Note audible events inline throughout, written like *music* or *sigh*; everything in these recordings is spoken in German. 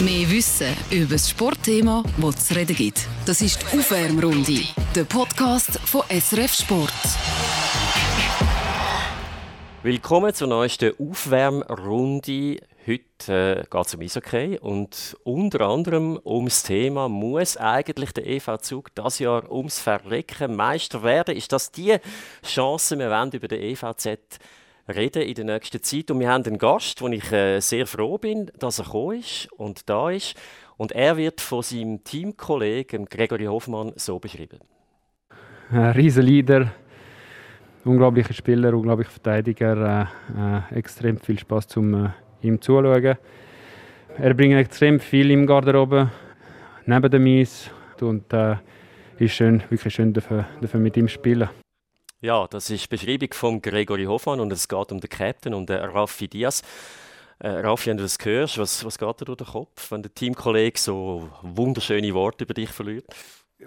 Mehr Wissen über das Sportthema, das es zu reden gibt. Das ist die Aufwärmrunde, der Podcast von SRF Sport. Willkommen zur neuesten Aufwärmrunde. Heute äh, geht es um Eishockey und unter anderem ums Thema, muss eigentlich der EV Zug das Jahr ums Verrecken Meister werden? Ist das die Chance, wir wollen über den EVZ reden in der nächsten Zeit. Und wir haben einen Gast, wo ich äh, sehr froh bin, dass er gekommen ist und da ist. Und er wird von seinem Teamkollegen Gregory Hoffmann so beschrieben. Ein Riesenleader, unglaublicher Spieler, unglaublicher Verteidiger, äh, äh, extrem viel Spaß zum äh, ihm zuzuschauen. Er bringt extrem viel im Garderobe, neben dem Eis und äh, ist schön, wirklich schön dafür, dafür mit ihm zu spielen. Ja, das ist die Beschreibung von Gregory Hoffmann und es geht um den Captain und den Raffi Diaz. Äh, Raffi, wenn du das hörst, was, was geht dir durch den Kopf, wenn der Teamkollege so wunderschöne Worte über dich verliert?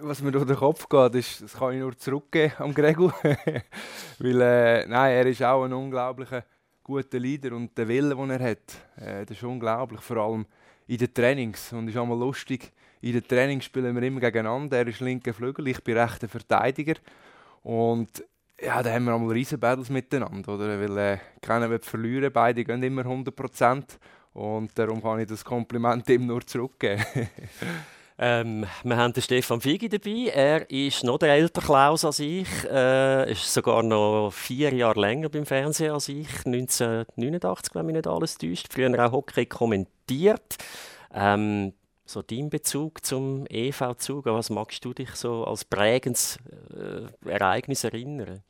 Was mir durch den Kopf geht, ist, das kann ich nur zurückgeben am Gregor. *laughs* Weil, äh, nein, er ist auch ein unglaublicher guter Leader und der Wille, den er hat, äh, das ist unglaublich, vor allem in den Trainings. Und ist auch mal lustig, in den Trainings spielen wir immer gegeneinander. Er ist linker Flügel, ich bin rechter Verteidiger. Und ja, da haben wir einmal riesen Battles miteinander, oder? Weil äh, keiner will verlieren, beide gehen immer 100%. Und darum kann ich das Kompliment ihm nur zurückgeben. *laughs* Ähm, wir haben den Stefan Figi dabei. Er ist noch der ältere Klaus als ich. Er äh, ist sogar noch vier Jahre länger beim Fernsehen als ich. 1989, wenn mich nicht alles täuscht. Früher auch Hockey kommentiert. Ähm, so dein Bezug zum EV-Zug, was magst du dich so als prägendes äh, Ereignis erinnern?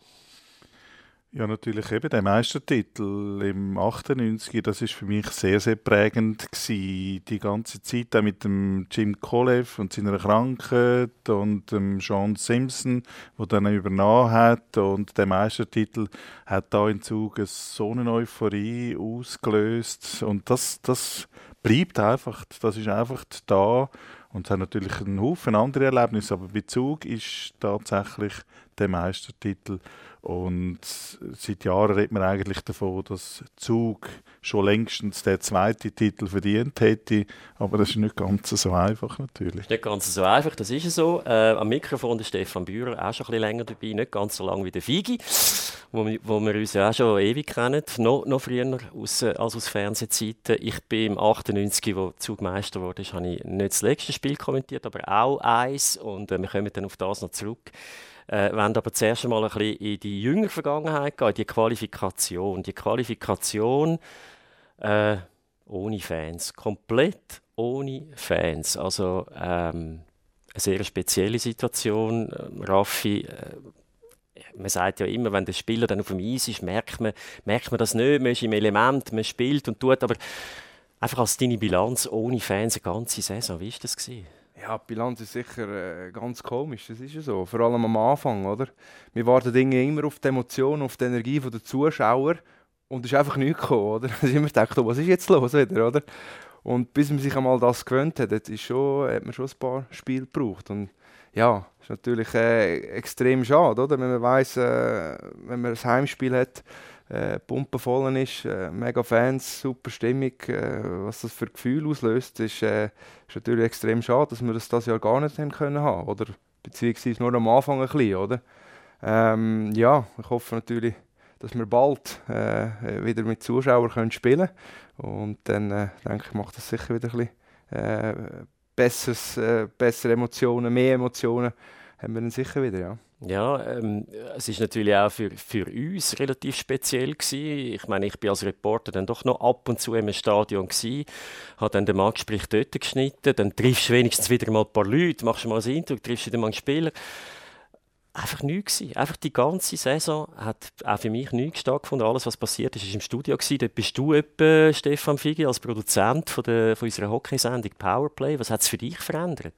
Ja, natürlich eben der Meistertitel im 98, das ist für mich sehr, sehr prägend gewesen. Die ganze Zeit auch mit dem Jim Kolev und seiner Krankheit und dem Sean Simpson, der dann übernommen hat und der Meistertitel hat da in Zug so eine Euphorie ausgelöst und das, das bleibt einfach, das ist einfach da. Und es hat natürlich einen Haufen andere Erlebnisse, aber Bezug ist tatsächlich der Meistertitel und seit Jahren redet man eigentlich davon, dass Zug schon längstens den zweiten Titel verdient hätte. Aber das ist nicht ganz so einfach natürlich. Nicht ganz so einfach, das ist so. Äh, am Mikrofon ist Stefan Bührer auch schon ein bisschen länger dabei, nicht ganz so lange wie der Figi, wo, wo wir uns auch schon ewig kennen, noch, noch früher aus, als aus Fernsehzeiten. Ich bin im 98, wo Zug Meister wurde, habe ich nicht das letzte Spiel kommentiert, aber auch eins und äh, wir kommen dann auf das noch zurück. Äh, wollen aber zuerst einmal ein bisschen in die jüngere Vergangenheit gehen, in die Qualifikation. Die Qualifikation äh, ohne Fans, komplett ohne Fans. Also ähm, eine sehr spezielle Situation. Ähm, Raffi, äh, man sagt ja immer, wenn der Spieler dann auf dem Eis ist, merkt man, merkt man das nicht, man ist im Element, man spielt und tut, aber einfach als deine Bilanz ohne Fans eine ganze Saison, wie war das? Gewesen? Ja, die Bilanz ist sicher äh, ganz komisch, das ist ja so. Vor allem am Anfang, oder? Wir warten Dinge immer auf die Emotionen, auf die Energie der Zuschauer und es ist einfach nichts gekommen, oder? *laughs* Es immer gedacht, oh, was ist jetzt los wieder, oder? Und bis man sich einmal das gewöhnt hat, hat, ist schon, hat man schon ein paar Spiele gebraucht. Und ja, ist natürlich äh, extrem schade, oder? Wenn man weiß, äh, wenn man ein Heimspiel hat, äh, Pumpe voll ist, äh, mega Fans, super Stimmung, äh, was das für Gefühl auslöst, ist, äh, ist natürlich extrem schade, dass wir das das Jahr gar nicht haben können haben, oder beziehungsweise nur am Anfang ein bisschen, oder? Ähm, ja, ich hoffe natürlich, dass wir bald äh, wieder mit Zuschauern können spielen und dann äh, denke ich, macht das sicher wieder ein bisschen äh, besseres, bessere Emotionen, mehr Emotionen haben wir dann sicher wieder, ja. Ja, ähm, es ist natürlich auch für, für uns relativ speziell gewesen. Ich meine, ich bin als Reporter dann doch noch ab und zu im Stadion gewesen, habe dann den Marktgespräch dort geschnitten, dann triffst du wenigstens wieder mal ein paar Leute, machst mal ein Intro, triffst wieder mal einen Spieler. Einfach nichts gewesen. Einfach die ganze Saison hat auch für mich nichts stattgefunden. Alles, was passiert ist, ist im Studio. Dort bist du etwa, Stefan Figi, als Produzent von, der, von unserer Hockeysendung Powerplay. Was hat es für dich verändert?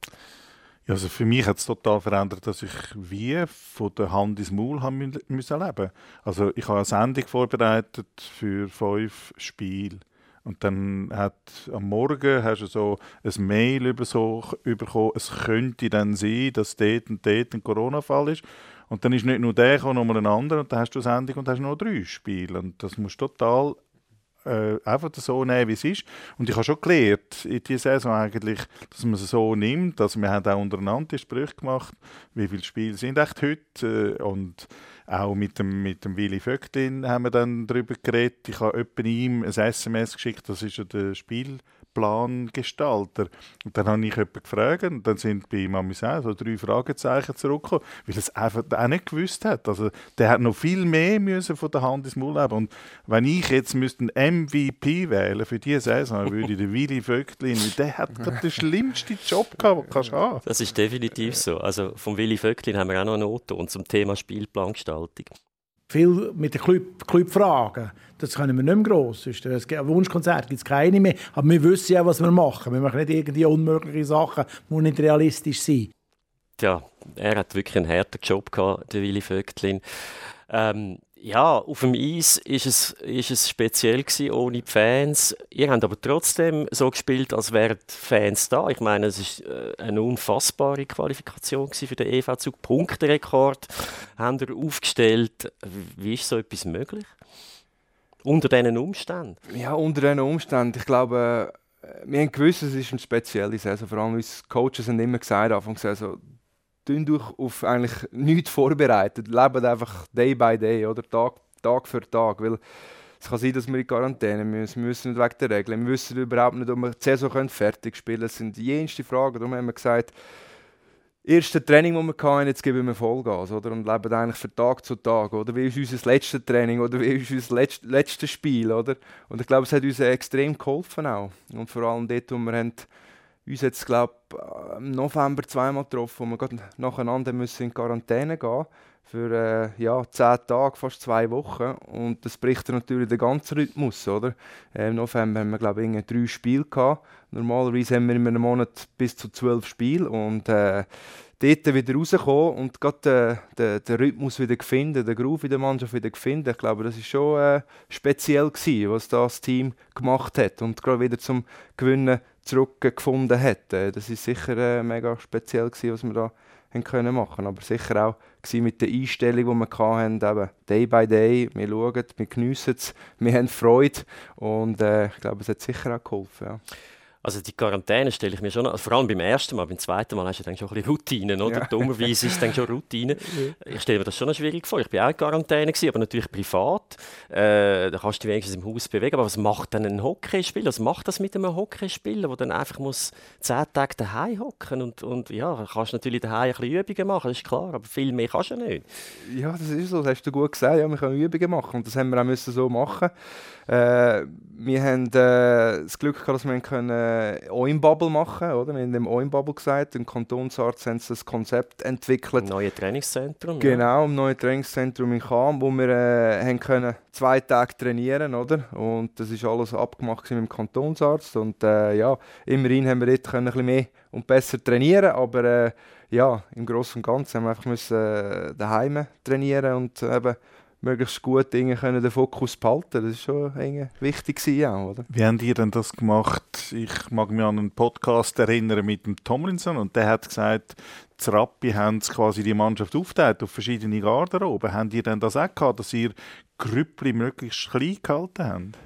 Ja, also für mich hat es total verändert, dass ich wie von der Hand ins Maul haben müssen leben. Also ich habe eine Sendung vorbereitet für fünf Spiele. Und dann hat am Morgen hast du so ein Mail über so bekommen, es könnte dann sein, dass dort und dort ein Corona-Fall ist. Und dann ist nicht nur der, sondern noch ein anderer und dann hast du eine Sendung und hast noch drei Spiele. Und das musst du total äh, einfach so nehmen, wie es ist. Und ich habe schon gelernt in dieser Saison eigentlich, dass man es so nimmt. Also wir haben auch untereinander Sprüche gemacht, wie viele Spiele sind echt heute äh, und auch mit dem, mit dem Willy Vögtlin haben wir dann darüber geredet. Ich habe ihm ein SMS geschickt, das ist ja der Spiel Plangestalter. Und dann habe ich jemanden gefragt und dann sind bei ihm so drei Fragezeichen zurückgekommen, weil er es einfach auch nicht gewusst hat. Also der hat noch viel mehr müssen von der Hand ins Maul haben. Und wenn ich jetzt müsste einen MVP wählen für diese Saison, würde ich den Willy Vögtlin, der hat den schlimmsten Job gehabt, den du haben. Das ist definitiv so. Also vom Willy Vögtlin haben wir auch noch eine Note und zum Thema Spielplangestaltung viel mit den Club, fragen. Das können wir nicht mehr gross. Das Wunschkonzert gibt es keine mehr. Aber wir wissen ja, was wir machen. Wir machen nicht irgendwie unmögliche Sachen, die nicht realistisch sind. Ja, er hat wirklich einen harten Job gehabt, der Willy Vögtlin. Ähm, ja, auf dem Eis ist es, ist es speziell gewesen, ohne die Fans. Ihr habt aber trotzdem so gespielt, als wären die Fans da. Ich meine, es war äh, eine unfassbare Qualifikation für den EV-Zug. Punkterekord haben ihr aufgestellt. Wie ist so etwas möglich? Unter diesen Umständen? Ja, unter diesen Umständen. Ich glaube, äh, wir haben gewusst, es ist eine spezielle Saison. Vor allem uns Coaches haben immer gesagt, Anfang Saison, tun durch auf eigentlich nichts vorbereitet, leben einfach day by day oder Tag, Tag für Tag, weil es kann sein, dass wir in Quarantäne müssen. Wir müssen nicht wegen der Regeln. Wir wissen überhaupt nicht, ob wir die Saison fertig spielen können. Das sind die jenste Fragen. Darum haben wir gesagt, erste Training, das wir hatten, jetzt geben wir Vollgas oder? und leben eigentlich von Tag zu Tag. Oder? Wie ist unser letztes Training oder wie ist unser letztes, letztes Spiel? Oder? Und ich glaube, es hat uns extrem geholfen auch. Und vor allem dort, wo wir haben uns jetzt, glaube im November zweimal getroffen, wo wir nacheinander müssen in Quarantäne gehen für äh, ja, zehn Tage, fast zwei Wochen. Und das bricht natürlich den ganzen Rhythmus. Oder? Äh, Im November haben wir, glaube ich, drei Spiele gehabt. Normalerweise haben wir in einem Monat bis zu zwölf Spiele. Und äh, dort wieder rauskommen und gerade den, den, den, Rhythmus wieder finden, den Groove in der Mannschaft wieder finden. Ich glaube, das ist schon äh, speziell gewesen, was das Team gemacht hat und gerade wieder zum Gewinnen zurückgefunden hat. Das ist sicher äh, mega speziell gewesen, was wir da haben können machen. Aber sicher auch mit der Einstellung, die wir hatten, eben Day by Day. Wir schauen, wir geniessen es, wir haben Freude und äh, ich glaube, es hat sicher auch geholfen. Ja. Also die Quarantäne stelle ich mir schon, also vor allem beim ersten Mal, beim zweiten Mal hast du dann schon ein bisschen Routine, oder? Ja. Dummerweise ist dann schon Routine. *laughs* Ich stelle mir das schon schwierig vor. Ich bin auch in Quarantäne, gewesen, aber natürlich privat. Äh, da kannst du dich wenigstens im Haus bewegen. Aber was macht dann ein Hockeyspieler? Was macht das mit einem Hockeyspieler, der dann einfach muss zehn Tage daheim hocken und, und ja, kannst natürlich daheim ein bisschen Übungen machen, das ist klar, aber viel mehr kannst du nicht. Ja, das ist so, das hast du gut gesagt. Ja, wir können Übungen machen und das haben wir auch müssen so machen äh, wir haben äh, das Glück gehabt, dass wir können äh, Oim-Bubble machen oder? Wir haben dem Oim-Bubble gesagt, im Kantonsarzt haben sie das Konzept entwickelt. Ein neues Trainingszentrum. Genau, ja. ein neues Trainingszentrum in Cham, wo wir äh, haben können zwei Tage trainieren oder? Und das ist alles abgemacht mit dem Kantonsarzt. Und äh, ja, immerhin haben wir dort können ein bisschen mehr und besser trainieren, aber äh, ja, im Großen und Ganzen haben wir einfach müssen, äh, daheim trainieren und eben möglichst gut Dinge können den Fokus behalten. Das ist schon wichtig auch, oder? Wie haben ihr denn das gemacht? Ich mag mich an einen Podcast erinnern mit dem Tomlinson und der hat gesagt, die Rappi haben quasi die Mannschaft aufgeteilt auf verschiedene Garderoben. Habt ihr denn das auch gehabt, dass ihr Grüppli möglichst klein gehalten habt?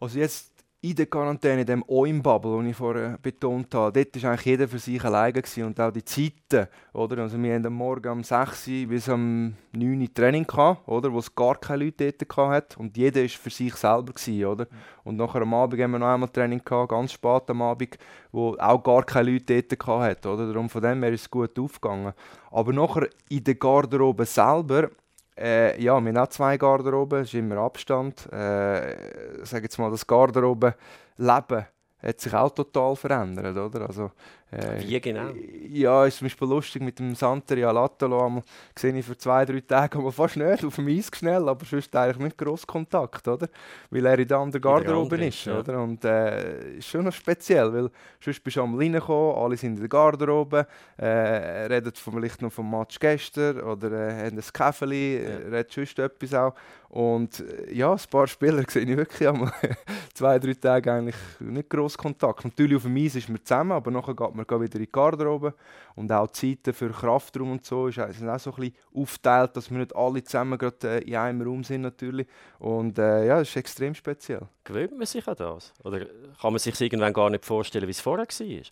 Also jetzt in der Quarantäne, in dem OIM-Bubble, den ich vorher betont habe, dort war eigentlich jeder für sich alleine gewesen. und auch die Zeiten, oder? Also wir haben am Morgen um 6 Uhr bis um 9 Uhr Training gehabt, oder? Wo es gar keine Leute dort hatte und jeder war für sich selber gewesen, oder? Und nachher am Abend haben wir noch einmal Training gehabt, ganz spät am Abend, wo auch gar keine Leute dort hatte, oder? Darum von dem her ist es gut aufgegangen. Aber nachher in der Garderobe selber äh, ja, wir haben auch zwei Garderoben, es ist immer Abstand. Äh, sage jetzt mal, das Garderoben-Leben hat sich auch total verändert, oder? Also, äh, Wie genau? Ja, ist zum Beispiel lustig mit dem Santeria Latolo. Sehe ich für zwei, drei Tage aber fast nicht auf dem Eis schnell, aber sonst eigentlich nicht gross Kontakt, oder? Weil er in der anderen Garderobe ist, ja. oder? Und äh, ist schon noch speziell, weil sonst bist du am reingekommen, alle sind in der Garderobe, äh, redet vielleicht noch vom Match gestern oder äh, haben ein Käfeli, ja. redet sonst etwas auch. Und äh, ja, ein paar Spieler *laughs* sehe ich wirklich einmal *laughs* zwei, drei Tage eigentlich nicht gross Kontakt. Natürlich auf dem Eis ist man zusammen, aber nachher geht man wir gehen wieder in die Garderobe. Und auch die Zeiten für Kraftraum und so sind auch so ein bisschen aufgeteilt, dass wir nicht alle zusammen gerade äh, in einem Raum sind natürlich. Und äh, ja, das ist extrem speziell. Gewöhnt man sich an das? Oder kann man sich irgendwann gar nicht vorstellen, wie es vorher war?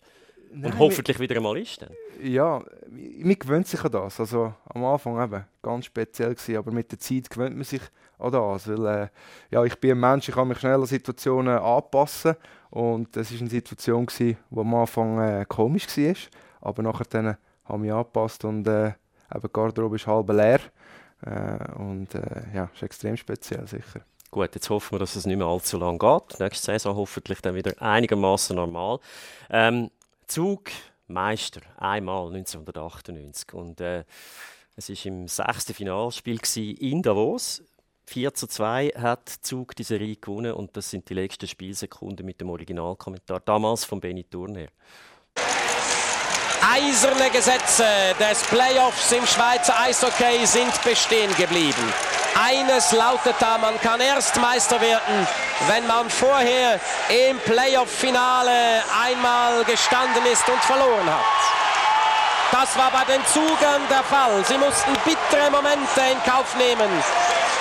Nein, Und hoffentlich wieder einmal ist dann? Ja, man gewöhnt sich an das. Also am Anfang eben ganz speziell gewesen, aber mit der Zeit gewöhnt man sich an das. Weil, äh, ja, ich bin ein Mensch, ich kann mich schnell an Situationen anpassen und das war eine Situation, die am Anfang äh, komisch war, aber nachher dann habe ich mich angepasst und äh, eben die Garderobe ist halb leer äh, und äh, ja, ist extrem speziell sicher. Gut, jetzt hoffen wir, dass es nicht mehr allzu lang geht. Nächste Saison hoffentlich dann wieder einigermaßen normal. Ähm, Zug Meister, einmal 1998. Und äh, es war im sechsten Finalspiel in Davos. 4 zu 2 hat Zug die Serie gewonnen und das sind die letzten Spielsekunden mit dem Originalkommentar, damals von Benny Turner. Eiserne Gesetze des Playoffs im Schweizer Eishockey sind bestehen geblieben. Eines lautet da, man kann erst Meister werden, wenn man vorher im Playoff-Finale einmal gestanden ist und verloren hat. Das war bei den Zugern der Fall. Sie mussten bittere Momente in Kauf nehmen.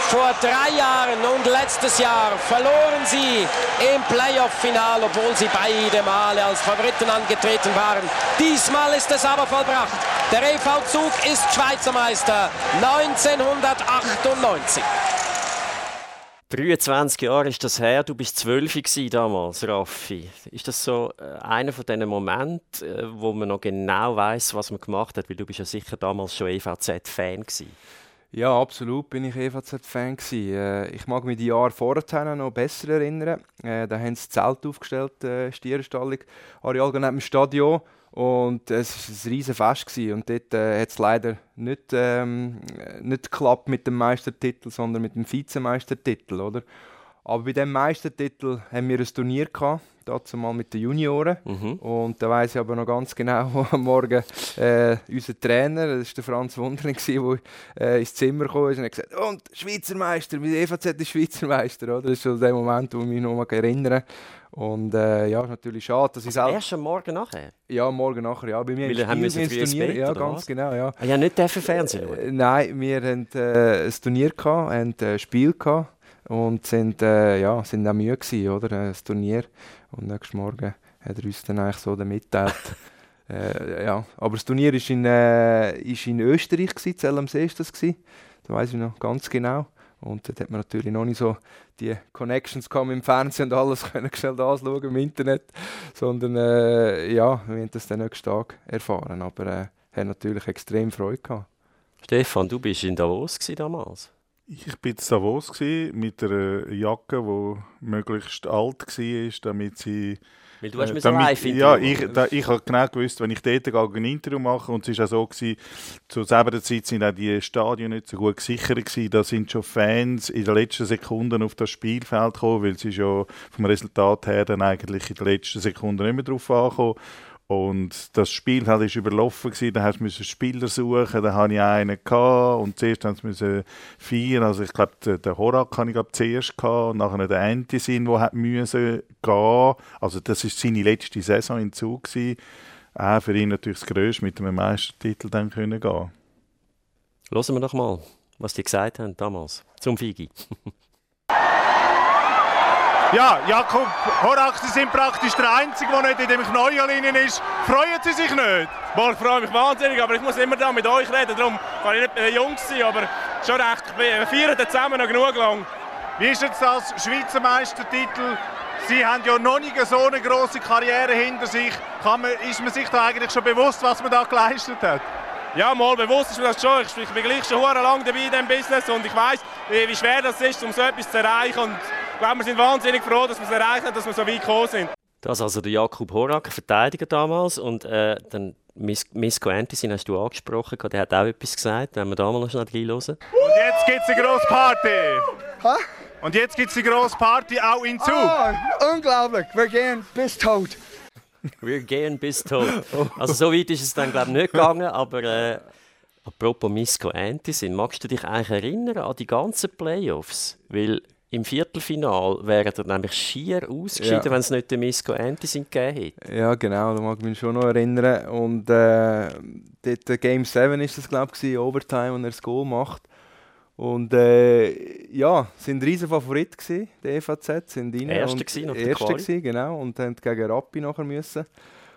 Vor drei Jahren und letztes Jahr verloren sie im Playoff-Final, obwohl sie beide Male als Favoriten angetreten waren. Diesmal ist es aber vollbracht. Der EV Zug ist Schweizer Meister 1998. 23 Jahre ist das her, du bist 12 damals, Raffi. Ist das so äh, einer von diesen Momenten, äh, wo man noch genau weiß, was man gemacht hat? Weil du bist ja sicher damals schon EVZ-Fan gewesen. Ja, absolut bin ich EVZ-Fan Äh, ich mag mich die Jahre vorher noch besser erinnern. Äh, da haben sie das Zelt aufgestellt, äh, Stierenstallung, Areal neben dem Stadion. Und es war ein riesiges Fest. Und dort äh, hat es leider nicht, ähm, nicht geklappt mit dem Meistertitel, sondern mit dem Vizemeistertitel. Oder? Aber bei diesem Meistertitel haben wir ein Turnier gehabt, dazu mal mit den Junioren. Mhm. Und da weiß ich aber noch ganz genau, *laughs* wo am Morgen äh, unser Trainer, das war der Franz Wundering, der äh, ins Zimmer kam und hat gesagt: Und Schweizer Meister, mit EVZ ist Schweizer Meister. Oder? Das ist so der Moment, wo ich mich noch erinnere. Und äh, ja, ist natürlich schade, dass ich also erst am Morgen nachher? Ja, morgen nachher, ja. Bei mir Weil haben wir ein Turnier, ja, ganz was? genau, ja. Ah, ja, nicht dürfen Fernsehen schauen? Äh, nein, wir hatten äh, ein Turnier gehabt, ein äh, Spiel gehabt und sind, äh, ja, sind auch müde gewesen, oder, äh, das Turnier. Und nächsten Morgen hat er uns dann eigentlich so mitteilt. *laughs* äh, ja, aber das Turnier war in, äh, ist in Österreich, gewesen, See ist das gewesen. Da weiß ich noch ganz genau. Und dort hat man natürlich noch nicht so die Connections im Fernsehen und alles *laughs* können schnell anschauen im Internet, sondern äh, ja, wir haben das dann nächsten Tag erfahren, aber äh, haben natürlich extrem Freude gehabt. Stefan, du bist in Davos damals. Ich war in Davos mit einer Jacke, die möglichst alt war, damit sie weil du hast mir so live Ja, ich, da, ich habe genau gewusst, wenn ich dort ein Interview mache, und es war auch so, gewesen, zu selber Zeit sind auch die Stadien nicht so gut gesichert gewesen, da sind schon Fans in den letzten Sekunden auf das Spielfeld gekommen, weil sie schon vom Resultat her dann eigentlich in den letzten Sekunden nicht mehr drauf angekommen. Und das Spiel war überlaufen, gewesen. da musste Spieler suchen, da hatte ich einen gehabt, und zuerst mussten vier, also ich glaube, den Horak hatte ich glaub, zuerst gehabt, und nachher den Antisin, der hat müssen gehen. Also das war seine letzte Saison in Zug gewesen. Auch für ihn natürlich das Größte, mit einem Meistertitel dann können gehen. Hören wir doch mal, was die gesagt haben damals zum Figi. *laughs* Ja, Jakob Horak, Sie sind praktisch der Einzige, der nicht in dem Knäuelinen ist. Freuen Sie sich nicht? Boah, ich freue mich wahnsinnig, aber ich muss immer da mit euch reden. Darum kann ich nicht Jungs sein, aber schon recht. Wir feiern zusammen noch genug lang. Wie ist jetzt das Schweizer Meistertitel? Sie haben ja noch nicht so eine große Karriere hinter sich. Man, ist man sich da eigentlich schon bewusst, was man da geleistet hat? Ja, mal bewusst ist mir das schon. Ich bin gleich schon lange dabei in diesem Business und ich weiß, wie schwer das ist, um so etwas zu erreichen. Und glaube, wir sind wahnsinnig froh, dass wir es erreicht haben, dass wir so weit gekommen sind. Das ist also der Jakub Horak, Verteidiger damals. Und äh, dann Misko Antisin hast du angesprochen, der hat auch etwas gesagt. Wenn wir da mal noch schnell reinhören. Und jetzt gibt es eine grosse Party. Hä? Und jetzt gibt es eine grosse Party auch in Zug. Oh, unglaublich. Wir gehen bis tot. Wir gehen bis tot. Also so weit ist es dann glaube ich nicht gegangen, aber äh, apropos Misko Antisin, magst du dich eigentlich erinnern an die ganzen Playoffs? Weil im Viertelfinal wären er nämlich schier ausgeschieden, Ja. wenn es nicht den Misko Antisin gegeben hätte. Ja, genau, da mag ich mich schon noch erinnern. Und äh, dort, äh, Game 7 ist das, glaube ich, Overtime, und er das Goal macht. Und äh, ja, sind riesen Favorit gewesen, der EVZ, sind rein. Erster und gewesen Erster Quali. gewesen, genau, und haben gegen Rappi nachher müssen.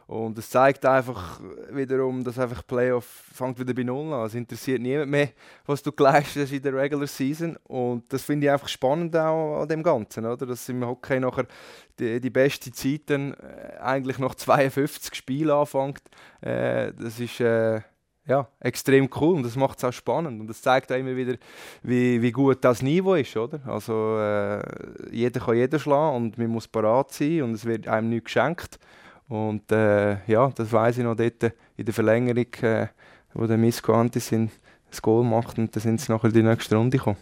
Und es zeigt einfach wiederum, dass einfach Playoff fängt wieder bei Null an. Es interessiert niemand mehr, was du geleistet in der Regular Season. Und das finde ich einfach spannend auch an dem Ganzen, oder? Dass im Hockey nachher die, die beste Zeit dann äh, eigentlich nach 52 Spielen anfängt. Äh, das ist äh, ja, extrem cool und das macht es auch spannend. Und das zeigt auch immer wieder, wie, wie gut das Niveau ist, oder? Also äh, jeder kann jeden schlagen und man muss parat sein und es wird einem nichts geschenkt. Und äh, ja, das weiß ich noch dort in der Verlängerung, äh, wo der Misko Antisin das Goal macht und dann sind sie nachher in die nächste Runde gekommen.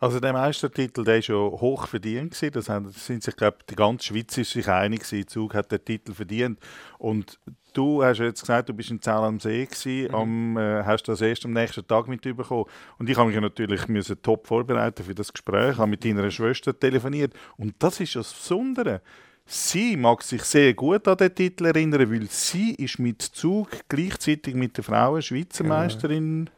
Also der Meistertitel, der ist ja hoch verdient gewesen. Das haben, sind sich, glaube die ganze Schweiz ist sich einig gewesen. Zug hat den Titel verdient. Und du hast jetzt gesagt, du bist in Zell am See gewesen, am, äh, hast das erst am nächsten Tag mitbekommen. Und ich habe mich natürlich müssen top vorbereiten für das Gespräch, habe mit deiner Schwester telefoniert. Und das ist das Besondere. Sie mag sich sehr gut an den Titel erinnern, weil sie ist mit Zug gleichzeitig mit der Frauen Schweizer Meisterin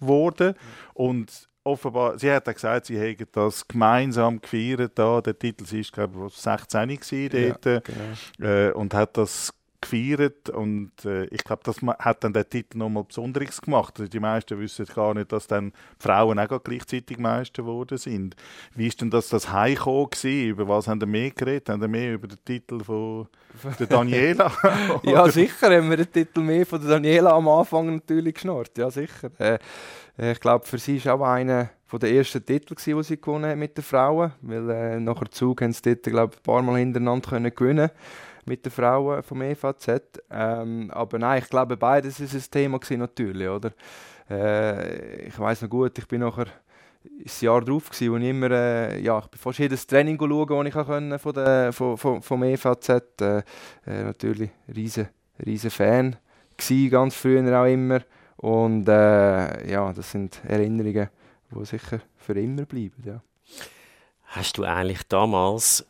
geworden. Und offenbar, sie hat auch gesagt, sie hätten das gemeinsam gefeiert. Da. Der Titel sie ist, glaube ich, 16 gewesen dort, äh, und hat das gefeiert und äh, ich glaube, das hat dann den Titel nochmal Besonderes gemacht. Also die meisten wissen gar nicht, dass dann die Frauen auch gleichzeitig Meister geworden sind. Wie ist denn das, das Heimkommen gewesen? Über was haben wir mehr geredet? Haben wir mehr über den Titel von der *laughs* Daniela? ja, sicher haben wir den Titel mehr von der Daniela am Anfang natürlich geschnurrt. Ja, sicher. Äh, äh, ich glaube, für sie war auch einer von der ersten Titel, die sie gewonnen hat mit den Frauen. Weil äh, nachher Zug haben sie dort, glaube ein paar Mal hintereinander können gewinnen mit den Frauen vom EVZ. Ähm, aber nein, ich glaube, beides ist ein Thema gewesen, natürlich, oder? Äh, ich weiß noch gut, ich bin nachher das Jahr drauf gewesen, wo ich immer, äh, ja, ich bin fast jedes Training schauen, das ich können von der, von, von, vom EVZ. Äh, äh, natürlich riesen, riesen Fan gsi, ganz früher auch immer. Und äh, ja, das sind Erinnerungen, die sicher für immer bleiben. Ja. Hast du eigentlich damals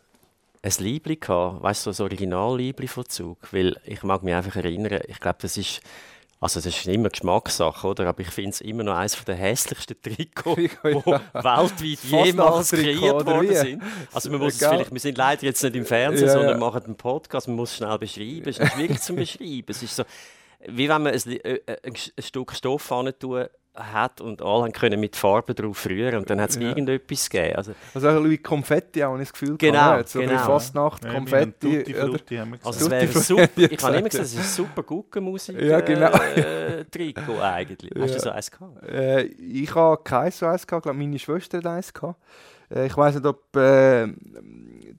ein Liebli gehabt? Weißt du, so ein Original-Liebli von Zug? Weil ich mag mich einfach erinnern, ich glaube, das ist. Also, das ist immer Geschmackssache, oder? Aber ich finde es immer noch eines der hässlichsten Trikots, *laughs* die weltweit jemals kreiert worden sind. Also, man muss es vielleicht, wir sind leider jetzt nicht im Fernsehen, Ja, sondern ja. machen einen Podcast, man muss es schnell beschreiben. Es ist nicht schwierig zu *laughs* beschreiben. Es ist so, wie wenn man ein, äh, äh, ein Stück Stoff tun hat und alle haben können mit Farben drauf rühren und dann hat es Ja. irgendetwas gegeben. Also, Also auch wie Konfetti auch, habe ich das Gefühl Genau, gehabt, so genau. ein bisschen Fastnacht, Ja, Konfetti. Tutti? Frutti, haben wir Also es gesagt. wäre super, ich habe immer gesagt, gesagt, es ist ein super Guggenmusik Ja, genau. äh, Trikot eigentlich. Hast du so eins gehabt? Äh, ich habe kein so eins gehabt, ich glaube meine Schwester hat eins gehabt. Äh, ich weiß nicht, ob äh,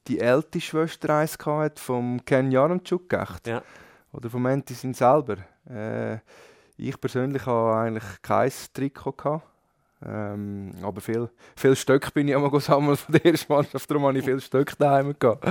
die älteste Schwester eins gehabt hat, vom Ken Jaramchuk echt. Ja. Oder vom Antisin selber. Äh, ich persönlich habe eigentlich kein Trikot gehabt. Ähm, aber viel, viel Stöcke bin ich auch mal *laughs* sammeln von der ersten Mannschaft, darum habe ich viel Stöcke daheim gehabt.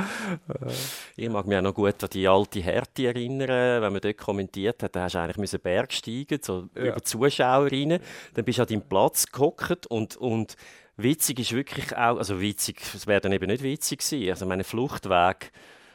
Ich mag mich auch noch gut an die alte Härte erinnern, wenn man dort kommentiert hat, da hast du eigentlich müssen Berg steigen, so Ja. über die Zuschauerinnen. Dann bist du an deinem Platz gehockt und, und witzig ist wirklich auch, also witzig, es wäre dann eben nicht witzig gewesen, also meine Fluchtweg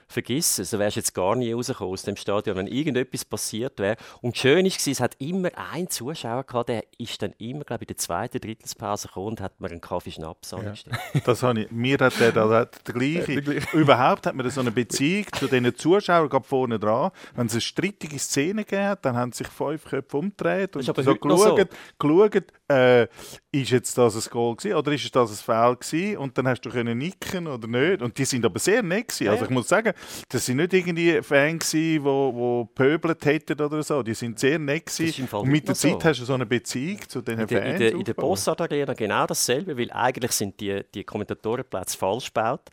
vergiss es, du wärst jetzt gar nie rausgekommen aus dem Stadion, wenn irgendetwas passiert wäre. Und schön war, es hat immer einen Zuschauer gehabt, der ist dann immer, glaube ich, in der zweiten Drittelspause gekommen und hat mir einen Kaffee Schnaps angestellt. *laughs* Das habe ich, mir hat der, der, *laughs* der, gleiche. Überhaupt hat man so eine Beziehung zu den Zuschauern gerade vorne dran. Wenn es eine strittige Szene gegeben hat, dann haben sich fünf Köpfe umgedreht und so noch so. geschaut, geschaut äh, ist jetzt das ein Goal gewesen oder ist das ein Foul gewesen? Und dann hast du können nicken oder nicht. Und die sind aber sehr nett gewesen. Also ich muss sagen, das sind nicht irgendwie Fans gewesen, wo, wo pöbelt hätten oder so. Die sind sehr nett gewesen. Und mit der Zeit so. hast du so eine Beziehung zu den In der, Fans in der, in der. Bossard Arena genau dasselbe, weil eigentlich sind die, die Kommentatorenplätze falsch gebaut.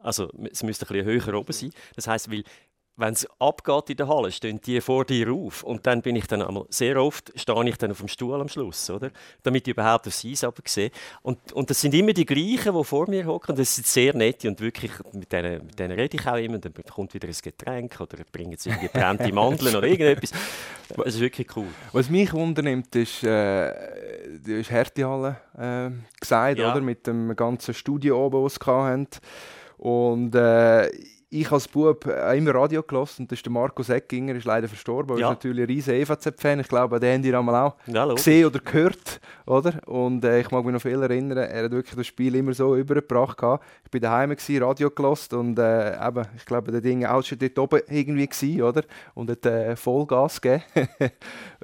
Also es müsste ein bisschen höher oben sein. Das heißt, weil wenn es abgeht in der Halle, stehen die vor dir auf. Und dann bin ich dann einmal, sehr oft stehe ich dann auf dem Stuhl am Schluss, oder? Damit ich überhaupt aufs Eis sehe. Und, und das sind immer die gleichen, die vor mir hocken. Das sind sehr nette und wirklich, mit denen, mit denen rede ich auch immer. Dann kommt wieder ein Getränk oder bringen sie gebrannte Mandeln oder irgendetwas. Das ist wirklich cool. Was mich wundernimmt, ist, äh, du hast Härtehalle äh, gesagt, Ja. oder? Mit dem ganzen Studio oben, das sie hatten. Und äh, ich als Bub äh, immer Radio gelassen und das ist der Marco Seckinger, ist leider verstorben, aber Ja. ist natürlich ein riesen EVZ-Fan. Ich glaube, den habt ihr einmal auch Ja, gesehen oder gehört, oder? Und äh, ich mag mich noch viel erinnern, er hat wirklich das Spiel immer so übergebracht. gehabt. Ich bin daheim gsi, Radio gelassen und äh, eben, ich glaube, der Ding auch schon dort oben irgendwie gsi, oder? Und hat äh, Vollgas gegeben.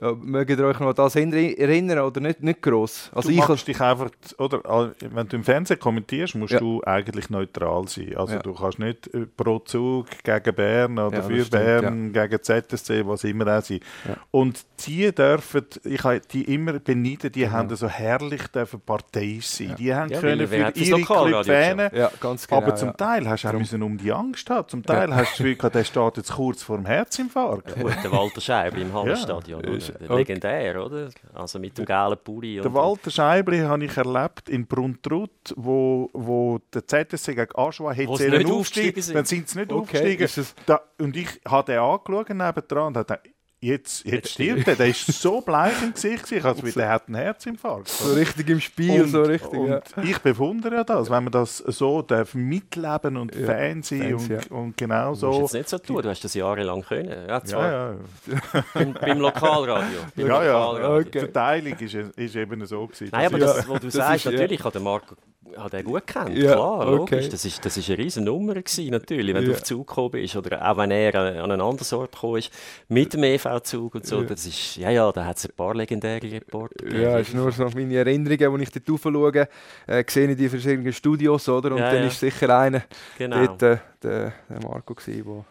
Ja, *laughs* Mögt ihr euch noch an das erinnern oder nicht, nicht gross? Also du ich machst dich einfach, oder, all- wenn du im Fernsehen kommentierst, musst Ja. du eigentlich neutral sein. Also Ja. du kannst nicht äh, Zug gegen Bern oder Ja, für stimmt, Bern, gegen ZSC, was immer auch sein. Ja. Und die dürfen, ich habe die immer beneiden, die haben so herrlich dürfen parteiisch sein. Die haben Ja, können für ihre Club wählen. Ja, ganz genau. Aber zum ja. Teil hast du auch müssen um die Angst haben. Zum Teil hast du gehabt, der steht jetzt kurz vor dem Herzinfarkt. Gut, der Walter Scheibli im Hallenstadion. oder? Legendär, oder? Also mit dem gelben Pulli. Der Walter Scheibli habe ich erlebt in Bruntrut, wo, wo der ZSC gegen Aschua hätte aufsteigen. sind. Dann sind sie nicht Okay, aufgestiegen. Da, und ich habe den angeschaut nebendran und habe gedacht, jetzt, jetzt stirbt er. Der ist so bleich im Gesicht, gewesen, als würde er hat einen Herzinfarkt. So richtig im Spiel, so richtig. und ja. ich bewundere ja das, wenn man das so darf mitleben und Ja, Fan sein und, ja. und genau Du musst so. jetzt nicht so tun, du hast das jahrelang können. Ja, zwar Ja, ja. Beim, beim Lokalradio. *laughs* Beim ja, ja. Lokalradio. Die Verteilung ist, ist eben so gewesen. Nein, aber Das das, was du das sagst, ist, ja. natürlich hat der Marco hat er gut gekannt, Ja, klar, okay. logisch. Das ist, das ist eine riesen Nummer gewesen, natürlich, wenn du Ja. auf den Zug gekommen bist oder auch wenn er an an einen anderen Ort gekommen ist, mit dem EV-Zug und so. Ja. Das ist, ja, ja, da hat es ein paar legendäre Reporter gegeben. Ja, ist nur so meine Erinnerungen, wenn ich dort raufschaue, äh, sehe ich die verschiedenen Studios, oder? Und Ja, dann ja. ist sicher einer genau. dort äh, der, der Marco gewesen, wo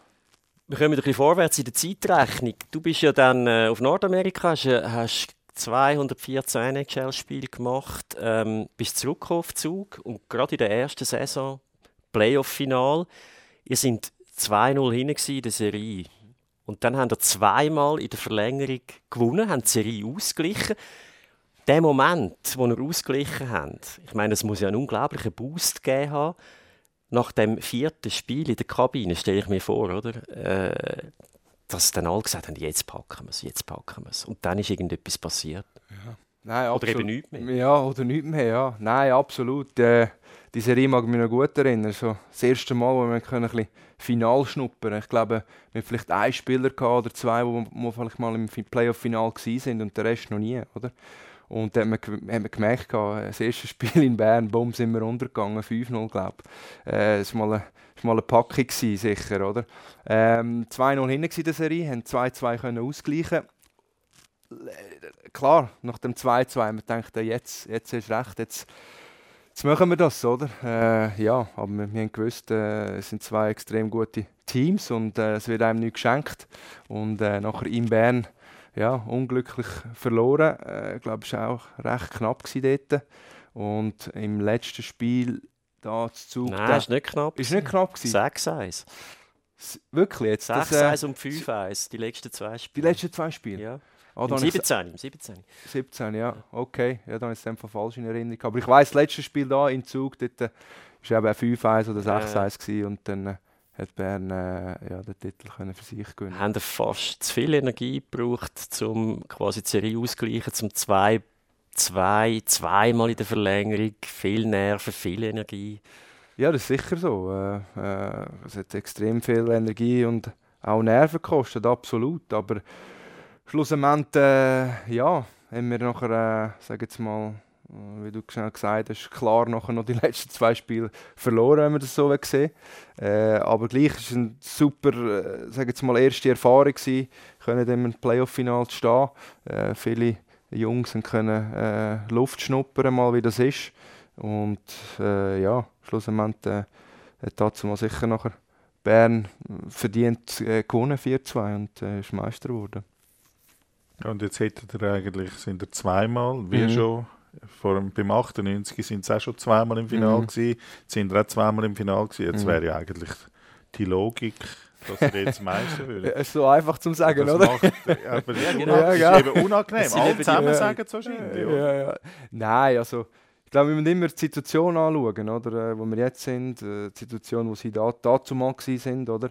Wir kommen ein bisschen vorwärts in der Zeitrechnung. Du bist ja dann äh, auf Nordamerika, hast, äh, hast 214 NHL-Spiele gemacht, ähm, bist zurückgekommen auf Zug und gerade in der ersten Saison, Playoff-Final, ihr sind 2-0 hinten in der Serie. Und dann haben wir zweimal in der Verlängerung gewonnen, haben die Serie ausgeglichen. Der Moment, wo wir ausgeglichen haben, ich meine, es muss ja einen unglaublichen Boost gegeben haben, nach dem vierten Spiel in der Kabine, stelle ich mir vor, oder? Äh, dass dann alle gesagt haben, jetzt packen wir es, jetzt packen wir es. Und dann ist irgendetwas passiert. Nein, Oder eben absolut. nichts mehr. Ja, oder nichts mehr, ja. Nein, absolut. Äh, die Serie mag ich mich noch gut erinnern. So, das erste Mal, wo wir können ein bisschen Final schnuppern Ich glaube, wir hatten vielleicht einen Spieler oder zwei, die die vielleicht mal im Fi- Playoff-Final waren und der Rest noch nie, oder? Und dann haben wir, ge- haben wir gemerkt, gehabt, das erste *laughs* Spiel in Bern, bumm, sind wir untergegangen, 5-0, glaube ich. Äh, das war mal eine, mal eine Packung, sicher, oder? Ähm, 2-0 hinten in der Serie, haben 2-2 können ausgleichen klar, nach dem 2-2 haben wir gedacht, jetzt, jetzt du recht, jetzt, jetzt machen wir das, oder? Äh, ja, aber wir, wir haben gewusst, äh, es sind zwei extrem gute Teams und äh, es wird einem nicht geschenkt. Und äh, nachher in Bern, ja, unglücklich verloren. Äh, ich glaube, es war auch recht knapp dort. Und im letzten Spiel da zu Zug, Nein, da- ist nicht knapp. ist nicht knapp gewesen. 6-1. S- Wirklich jetzt? das, äh, 6-1 und 5-1, die letzten zwei die Spiele. letzten zwei Spiele? Ja. Ah, Im dann ist- 17, im 17. 17, ja. Okay, ja, dann ist es einfach falsch in Erinnerung. Aber ich weiß, das letzte Spiel da in Zug, dort äh, ist eben 5-1 oder 6-1 gewesen und dann äh, hat Bern äh, ja, den Titel können für sich gewinnen. Haben fast zu viel Energie gebraucht, um quasi die Serie auszugleichen, zum 2 zwei, zweimal in der Verlängerung, viel Nerven, viel Energie. Ja, das ist sicher so. Äh, äh, es hat extrem viel Energie und auch Nerven gekostet, absolut. Aber schlussendlich, äh, ja, haben wir nachher, äh, sag jetzt mal, äh, wie du schnell gesagt hast, klar nachher noch die *laughs* letzten zwei Spiele verloren, wenn man das so sehen äh, Aber gleich war es eine super, äh, sag jetzt mal, erste Erfahrung gewesen, können im Playoff-Final zu stehen. Äh, viele Jungs können äh, Luft schnuppern, mal wie das ist. Und äh, ja, schlussendlich äh, hat dazu mal sicher nachher Bern verdient äh, gewonnen, 4-2 und äh, ist Meister geworden. Und jetzt hättet ihr eigentlich, sind ihr zweimal, wie Mhm. schon, vor, dem- beim 98 sind sie auch schon zweimal im Finale Mhm. gewesen, jetzt sind auch zweimal im Finale gewesen. Jetzt Mhm. wäre ja eigentlich die Logik, dass er jetzt Meister würde. Es *laughs* ist so einfach zum Sagen, das oder? Macht, aber ja, genau, *laughs* Ja, das ist gell? eben unangenehm. Das sind Alle zusammen Ja. sagen es wahrscheinlich. Ja, ja. Nein, also ich glaube, wir müssen immer die Situation anschauen, oder? Äh, wo wir jetzt sind, äh, die Situation, wo sie da, dazu mal sind, oder?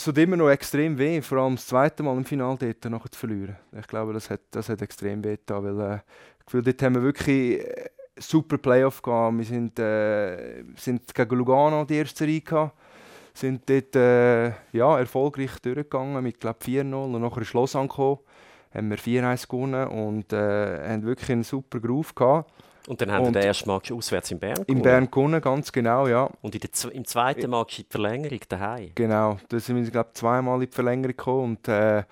Es tut immer noch extrem weh, vor allem das zweite Mal im Finale dort nachher zu verlieren. Ich glaube, das hat, das hat extrem weh getan, weil äh, Gefühl, dort haben wir wirklich äh, super Playoff gehabt. Wir sind, äh, sind gegen Lugano die erste Reihe gehabt, sind dort äh, ja, erfolgreich durchgegangen mit glaube 4-0 und nachher ist Lausanne gekommen haben wir 4-1 gewonnen und äh, haben wirklich einen super Groove gehabt. Und dann haben wir den ersten Match auswärts in Bern In gewonnen. Bern gewonnen, ganz genau, ja. Und in der, im zweiten Match in die Verlängerung daheim. Genau, da sind wir, glaube zweimal in die Verlängerung gekommen und äh,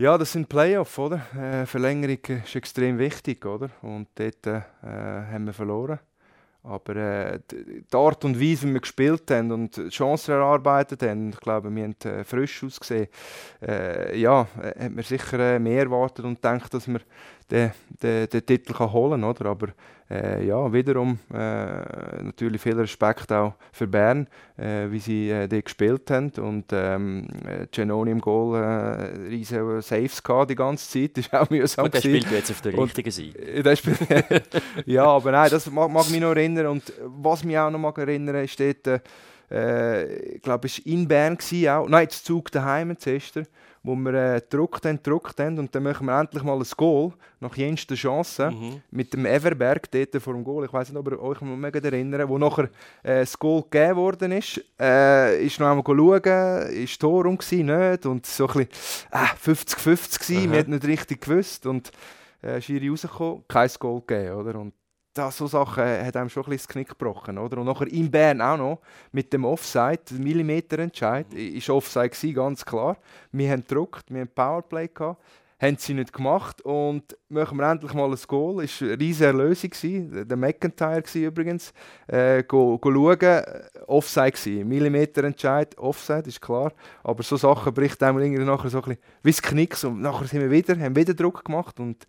ja, das sind Playoffs, oder? Äh, Verlängerung ist extrem wichtig, oder? Und dort äh, haben wir verloren. Aber äh, die Art und Weise, wie wir gespielt haben und Chancen erarbeitet haben, ich glaube, wir haben äh, frisch ausgesehen. Äh, ja, äh, hat man sicher äh, mehr erwartet und gedacht, dass wir den, den, den Titel kann holen kann. Aber äh, ja, wiederum äh, natürlich viel Respekt auch für Bern, äh, wie sie äh, dort gespielt haben. Und ähm, äh, Genoni im Goal äh, riesige Saves gehabt die ganze Zeit. *laughs* Das war auch mühsam. Und der spielt jetzt auf der richtigen Seite. *laughs* Äh, *laughs* ja, aber nein, das mag, mag mich noch erinnern. Und was mich auch noch mag erinnern, ist dort, äh, ich glaube, es war in Bern, gewesen, auch. nein, das Zug daheim zuerst, wo wir äh, gedruckt haben, gedruckt haben und dann machen wir endlich mal ein Goal, nach jenster Chance, Mhm. mit dem Everberg dort vor dem Goal. Ich weiß nicht, ob ihr euch noch erinnern wo nachher äh, das Goal gegeben worden ist. Äh, ist noch einmal schauen, ist Tor rum gewesen, nicht? Und so ein bisschen äh, 50-50 gewesen, Aha. wir hatten nicht richtig gewusst. Und äh, Schiri rausgekommen, kein Goal gegeben, oder? Und das, so Sachen äh, hat einem schon ein bisschen das Knick gebrochen, oder? Und nachher in Bern auch noch, mit dem Offside, Millimeterentscheid, Mhm. ist Offside gewesen, ganz klar. Wir haben gedruckt, wir haben Powerplay gehabt, haben sie nicht gemacht und machen wir endlich mal ein Goal. Es war eine riesige Erlösung, der McIntyre gewesen übrigens. Äh, go, go schauen, Offside gewesen, Millimeterentscheid, Offside, ist klar. Aber so Sachen bricht einem irgendwie nachher so ein bisschen wie das Knicks und nachher sind wir wieder, haben wieder Druck gemacht und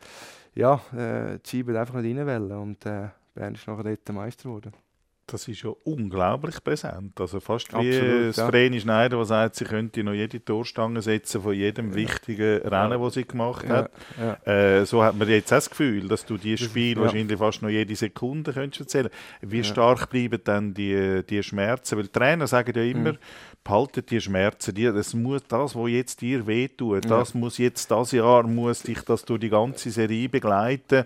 ja, äh, die Scheibe einfach nicht rein wollen und äh, Bern ist nachher dort Meister geworden. Das ist ja unglaublich präsent. Also fast wie das ja. Vreni Schneider, der sagt, sie könnte noch jede Torstange setzen von jedem wichtigen Rennen, das sie gemacht Ja, hat. ja. Äh, so hat man jetzt auch das Gefühl, dass du dieses Spiel ja. wahrscheinlich fast noch jede Sekunde könntest erzählen Wie Ja. stark bleiben dann die, die Schmerzen? Weil die Trainer sagen ja immer, Mhm. behaltet die Schmerzen. Die, das, muss, das, was jetzt dir wehtut, Ja. das muss jetzt das Jahr, muss dich das durch die ganze Serie begleiten.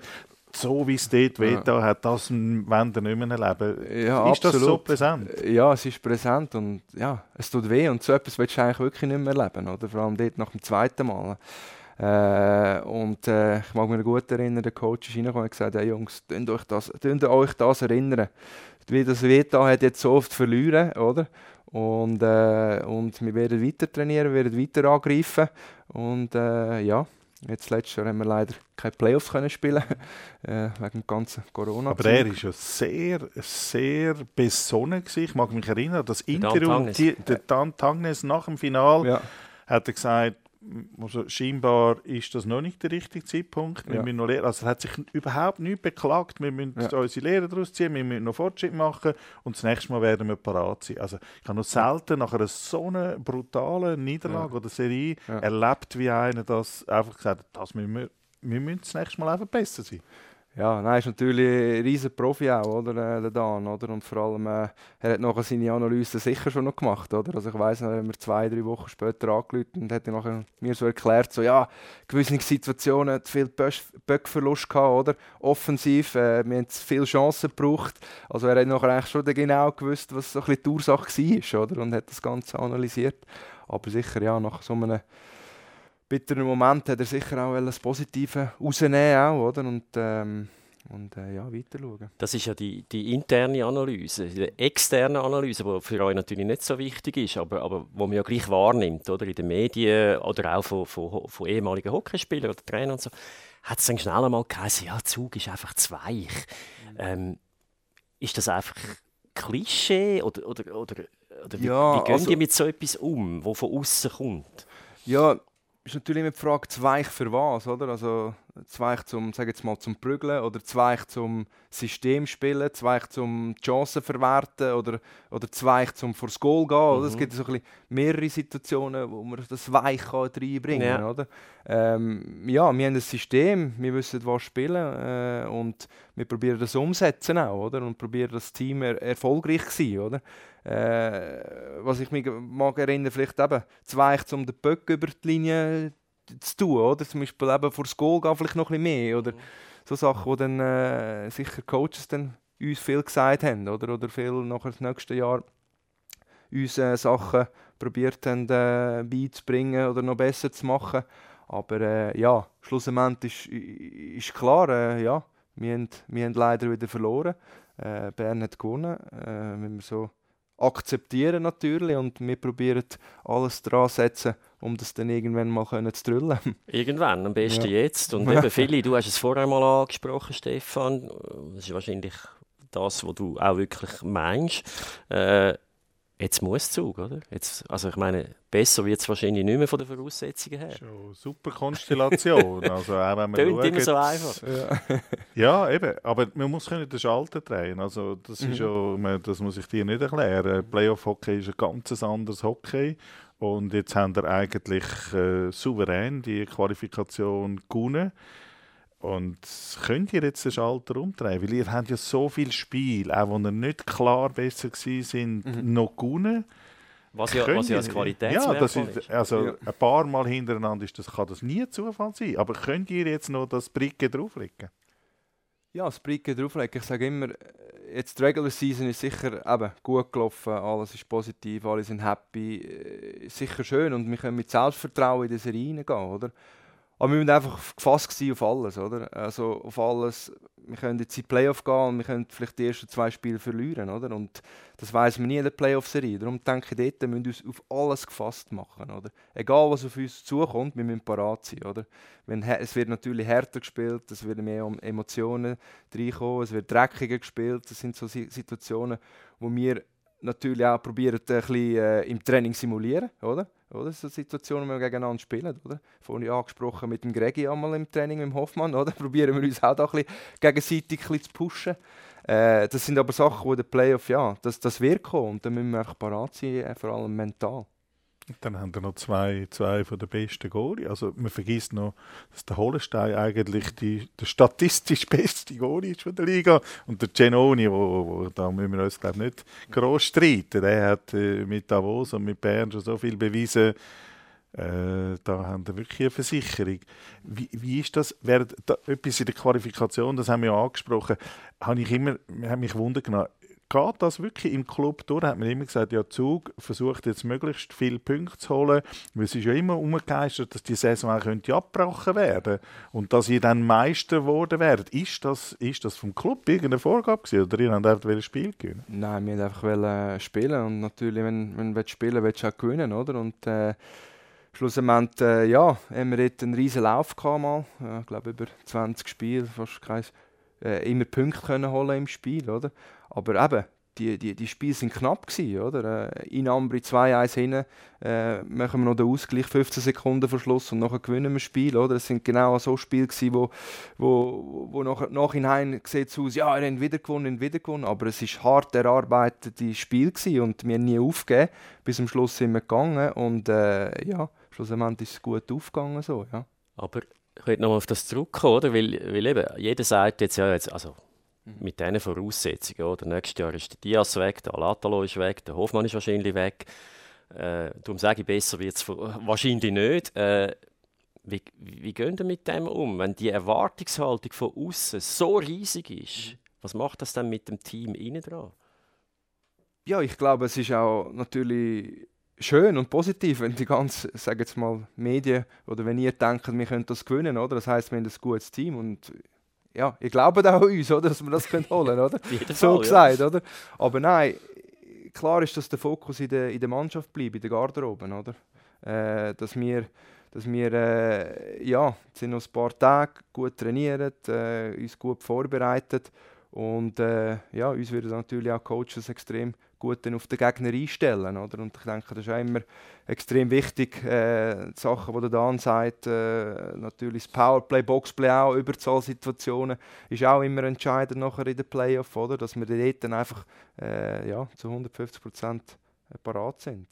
So wie es dort Ja. hat, das wollen wir nicht mehr erleben. Ja, ist das so absolut. präsent? Ja, es ist präsent und ja, es tut weh und so etwas willst du eigentlich wirklich nicht mehr erleben, oder? Vor allem dort nach dem zweiten Mal. Äh, und äh, ich mag mich gut erinnern, der Coach ist reingekommen und hat gesagt, hey Jungs, tut euch das, tut euch das erinnern. Wie das Veta hat jetzt so oft verloren, oder? Und, äh, und wir werden weiter trainieren, wir werden weiter angreifen und äh, ja, jetzt letztes Jahr haben wir leider keine Playoffs können spielen *laughs* äh, wegen dem ganzen corona Aber er war ja sehr, sehr besonnen. Gewesen. Ich mag mich erinnern, das Interview, der Dan Tangnes nach dem Final ja. hat er gesagt, also scheinbar ist das noch nicht der richtige Zeitpunkt. Wir Ja. müssen noch lernen. Also er hat sich überhaupt nicht beklagt. Wir müssen Ja. unsere Lehre daraus ziehen, wir müssen noch Fortschritt machen und das nächste Mal werden wir parat sein. Also ich habe noch selten nach einer so einer brutalen Niederlage Ja. oder Serie erlebt, wie einer das einfach gesagt hat, das müssen wir, wir müssen das nächste Mal einfach besser sein. Ja, nein, ist natürlich ein riesen Profi auch, oder, äh, der Dan, oder? Und vor allem, äh, er hat nachher seine Analyse sicher schon noch gemacht, oder? Also ich noch, er hat mir zwei, drei Wochen später angerufen und hat nachher mir so erklärt, so, ja, gewisse Situationen viel Böckverlust gehabt, oder? Offensiv, äh, wir haben viele Chancen gebraucht. Also er hat nachher eigentlich schon genau gewusst, was so ein bisschen die Ursache war, oder? Und hat das Ganze analysiert. Aber sicher, ja, nach so einem bitteren Moment hat er sicher auch das Positive rausnehmen, auch, oder? Und, ähm, und äh, ja, weiter schauen. Das ist ja die, die interne Analyse, die externe Analyse, die für euch natürlich nicht so wichtig ist, aber, aber wo man ja gleich wahrnimmt, oder? In den Medien oder auch von, von, von ehemaligen Hockeyspielern oder Trainern und so, hat es dann schnell einmal geheißen, ja, Zug ist einfach zu weich. Ähm, ist das einfach Klischee oder, oder, oder, oder wie, Ja, wie gehen also- die mit so etwas um, wo von außen kommt? Ja, ist natürlich immer die Frage, zu weich für was, oder? Also zu weich zum, sag jetzt mal, zum Prügeln oder zu weich zum System spielen, zu weich zum Chancen verwerten oder, oder zu weich zum vors Goal gehen, oder? Es Mhm. gibt so ein mehrere Situationen, wo man das weich kann reinbringen kann, Ja. oder? Ähm, ja, wir haben ein System, wir wissen, was spielen äh, und wir probieren das umsetzen auch, oder? Und probieren das Team er erfolgreich zu sein, oder? Äh, was ich mich mag erinnern, vielleicht eben zu weich, um den Böck über die Linie zu tun, oder? Zum Beispiel eben vor das Goal gehen vielleicht noch ein bisschen mehr, oder? So Sachen, die dann äh, sicher Coaches dann uns viel gesagt haben, oder? Oder viel nachher das nächste Jahr uns äh, Sachen probiert haben äh, beizubringen oder noch besser zu machen. Aber äh, ja, schlussendlich ist, ist klar, äh, ja, wir haben, wir haben leider wieder verloren. Äh, Bern hat gewonnen, äh, wenn wir so akzeptieren natürlich und wir probieren alles dran setzen, um das dann irgendwann mal können zu drüllen. *laughs* Irgendwann, am besten Ja. jetzt. Und *laughs* eben, viele, du hast es vorher mal angesprochen, Stefan. Das ist wahrscheinlich das, was du auch wirklich meinst. Äh, jetzt muss Zug, oder? Jetzt, also ich meine, besser wird es wahrscheinlich nicht mehr von den Voraussetzungen her. Schon super Konstellation. *laughs* also auch wenn man Tönt immer schaut- so einfach. Ja. Ja, eben. Aber man muss können den Schalter drehen. Also das Mhm. ist ja, man- das muss ich dir nicht erklären. Playoff-Hockey ist ein ganz anderes Hockey. Und jetzt haben wir eigentlich äh, souverän die Qualifikation gewonnen. Und könnt ihr jetzt den Schalter umdrehen? Weil ihr habt ja so viel Spiel, auch wo ihr nicht klar besser gewesen sind, Mhm. noch gewonnen. Was ja, was ja ein ihr- Qualitätsmerkmal ja, das ist. ist, also Ja. ein paar Mal hintereinander ist das, kann das nie Zufall sein. Aber könnt ihr jetzt noch das Bricke drauflegen? Ja, das Bricke drauflegen. Ich sage immer, jetzt die Regular Season ist sicher eben gut gelaufen, alles ist positiv, alle sind happy, äh, sicher schön und wir können mit Selbstvertrauen in die Serie reingehen, oder? Aber wir müssen einfach gefasst auf alles, oder? Also auf alles, wir können jetzt in die Playoff gehen und wir können vielleicht die ersten zwei Spiele verlieren, oder? Und das weiß man nie in der Playoff-Serie. Darum denke ich, dort müssen wir uns auf alles gefasst machen, oder? Egal, was auf uns zukommt, wir müssen parat sein, oder? Es wird natürlich härter gespielt, es werden mehr Emotionen reinkommen, es wird dreckiger gespielt. Das sind so Si- Situationen, wo wir natürlich auch probieren, ein bisschen äh, im Training simulieren, oder? Oder? So Situationen, wo wir gegeneinander spielen, oder? Vorhin angesprochen mit dem Gregi einmal im Training mit dem Hoffmann, *laughs* oder? Probieren wir uns auch da ein bisschen gegenseitig ein bisschen zu pushen. Äh, das sind aber Sachen, in den Playoff, ja, das, das wird kommen und da müssen wir einfach parat sein, äh, vor allem mental. Dann haben wir noch zwei, zwei von den besten Goalie. Also man vergisst noch, dass der Hollenstein eigentlich die, der statistisch beste Goalie ist von der Liga. Und der Genoni, wo, wo, da müssen wir uns glaube nicht groß streiten. Der hat äh, mit Davos und mit Bern schon so viel bewiesen. Äh, da haben wir wirklich eine Versicherung. Wie, wie ist das? Während da, etwas in der Qualifikation, das haben wir ja angesprochen, habe ich immer, habe mich wundern genommen, geht das wirklich im Club durch? Hat man immer gesagt, ja, Zug versucht jetzt möglichst viele Punkte zu holen, weil es ist ja immer umgegeistert, dass die Saison auch könnte abgebrochen werden und dass ihr dann Meister geworden wärt. Ist das, ist das vom Club irgendeine Vorgabe gewesen, oder ihr habt einfach ein Spiel gewinnen? Nein, wir wollten einfach wollen spielen und natürlich, wenn, wenn du spielen willst, willst du auch gewinnen, oder? Und äh, schlussendlich, äh, ja, haben wir dort einen riesen Lauf gehabt mal. Äh, ich glaube, über 20 Spiele, fast kein, äh, immer Punkte können holen im Spiel, oder? Aber eben, die, die, die Spiele sind knapp gewesen, oder? Äh, in Ambri 2-1 hinten, äh, machen wir noch den Ausgleich, 15 Sekunden vor Schluss und nachher gewinnen wir das Spiel, oder? Es sind genau so Spiele gewesen, wo, wo, wo nach, nachhinein sieht es aus, ja, er hat wieder gewonnen, er hat wieder gewonnen, aber es ist hart erarbeitete Spiel gewesen und wir haben nie aufgegeben. Bis zum Schluss sind wir gegangen und äh, ja, schlussendlich ist es gut aufgegangen so, ja. Aber ich will nochmal auf das zurückkommen, oder? Weil, weil eben, jeder sagt jetzt, ja, jetzt, also mit diesen Voraussetzungen, oder? Nächstes Jahr ist der Diaz weg, der Alatalo ist weg, der Hofmann ist wahrscheinlich weg. Äh, darum sage ich, besser wird es *laughs* wahrscheinlich nicht. Äh, wie, wie gehen wir mit dem um, wenn die Erwartungshaltung von außen so riesig ist? Was macht das dann mit dem Team innen dran? Ja, ich glaube, es ist auch natürlich schön und positiv, wenn die ganzen, sag jetzt mal, Medien oder wenn ihr denkt, wir können das gewinnen, oder? Das heißt, wir haben ein gutes Team und ja, ihr glaubt auch an uns, oder? Dass wir das können holen, oder? *laughs* so Fall, gesagt, oder? Aber nein, klar ist, dass der Fokus in der, in der Mannschaft bleibt, in der Garderobe, oder? Äh, dass wir, dass wir äh, ja, sind noch ein paar Tage gut trainiert, äh, uns gut vorbereitet und äh, ja, uns würden natürlich auch Coaches extrem gut auf den Gegner einstellen. Oder? Und ich denke, das ist auch immer extrem wichtig. Äh, die Sachen, die der Dan sagt, äh, natürlich das Powerplay, Boxplay auch, Überzahlsituationen, ist auch immer entscheidend nachher in den Playoff, oder? dass wir dort dann einfach äh, ja, zu 150 Prozent parat sind.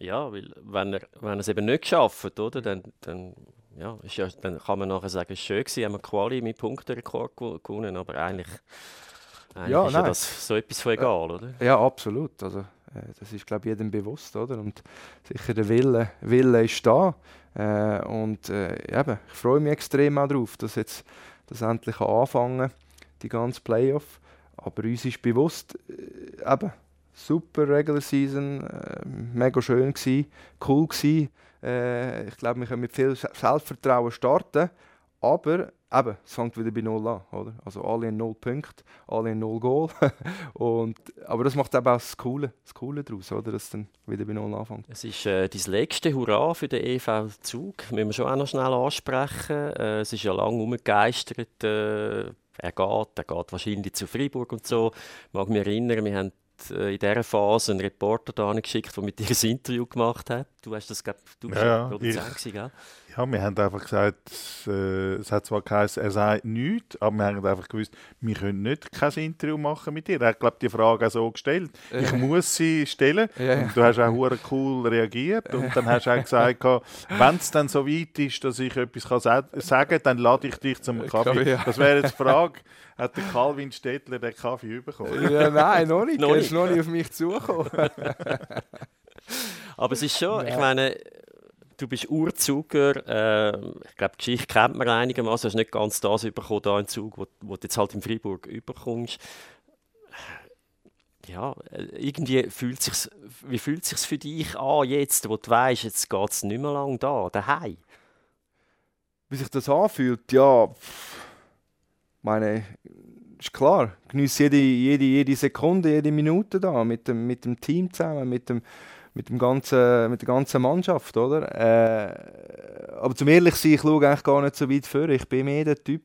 Ja, weil wenn er, wenn er es eben nicht geschafft oder, dann, dann, ja, ja, dann kann man nachher sagen, es war schön, gewesen, haben wir Quali mit Punktenrekord gewonnen, aber eigentlich, eigentlich Ja, ist ja nein. das so etwas von egal, oder? Ja, absolut. Also, äh, das ist, glaube ich, jedem bewusst. Oder? Und sicher der Wille, Wille ist da. Äh, und äh, eben, ich freue mich extrem auch darauf, dass jetzt das endlich kann anfangen die ganze Playoff. Aber uns ist bewusst, äh, eben, super Regular Season, äh, mega schön gewesen, cool gewesen. Äh, ich glaube, wir können mit viel Se- Selbstvertrauen starten. Aber eben, es fängt wieder bei Null an. Oder? Also alle in Null Punkte, alle in Null Goal. *laughs* und, aber das macht eben auch das Coole, das Coole daraus, oder? dass es dann wieder bei Null anfängt. Es ist äh, dein letzte Hurra für den EV Zug. Müssen wir schon auch noch schnell ansprechen. Äh, es ist ja lange umgegeistert. Äh, er geht, er geht wahrscheinlich zu Freiburg und so. Ich mag mich erinnern, wir haben äh, in dieser Phase einen Reporter da geschickt, der mit dir ein Interview gemacht hat. Du hast das, glaub, du bist Ja, Produzent, ich- gewesen? Ja, wir haben einfach gesagt, äh, es hat zwar geheißen, er sagt nichts, aber wir haben einfach gewusst, wir können nicht kein Interview machen mit dir. Er hat, glaube die Frage auch so gestellt. Ich Ja. muss sie stellen. Ja. Und du hast auch hure cool reagiert. Und dann hast du auch gesagt, wenn es dann so weit ist, dass ich etwas kann sa sagen kann, dann lade ich dich zum Kaffee. Ja. Das wäre jetzt die Frage, hat der Calvin Stettler den Kaffee bekommen? Ja, nein, noch nicht. Noch er nicht. ist noch nicht auf mich zugekommen. *laughs* Aber es ist schon, ich Ja. meine, du bist Urzuger. Äh, ich glaube, die Geschichte kennt man einigermaßen. Du hast nicht ganz das bekommen, da in Zug, wo, wo du jetzt halt in Freiburg überkommst. Ja, irgendwie fühlt sich's, wie fühlt es sich für dich an, jetzt, wo du weißt, jetzt geht es nicht mehr lang da, daheim? Wie sich das anfühlt, ja, pff, meine, ist klar, genieße jede, jede, jede Sekunde, jede Minute da mit dem, mit dem Team zusammen, mit, dem, mit, dem ganzen, mit der ganzen Mannschaft, oder? Äh, aber zum ehrlich sein, ich schaue eigentlich gar nicht so weit vor. Ich bin mehr der Typ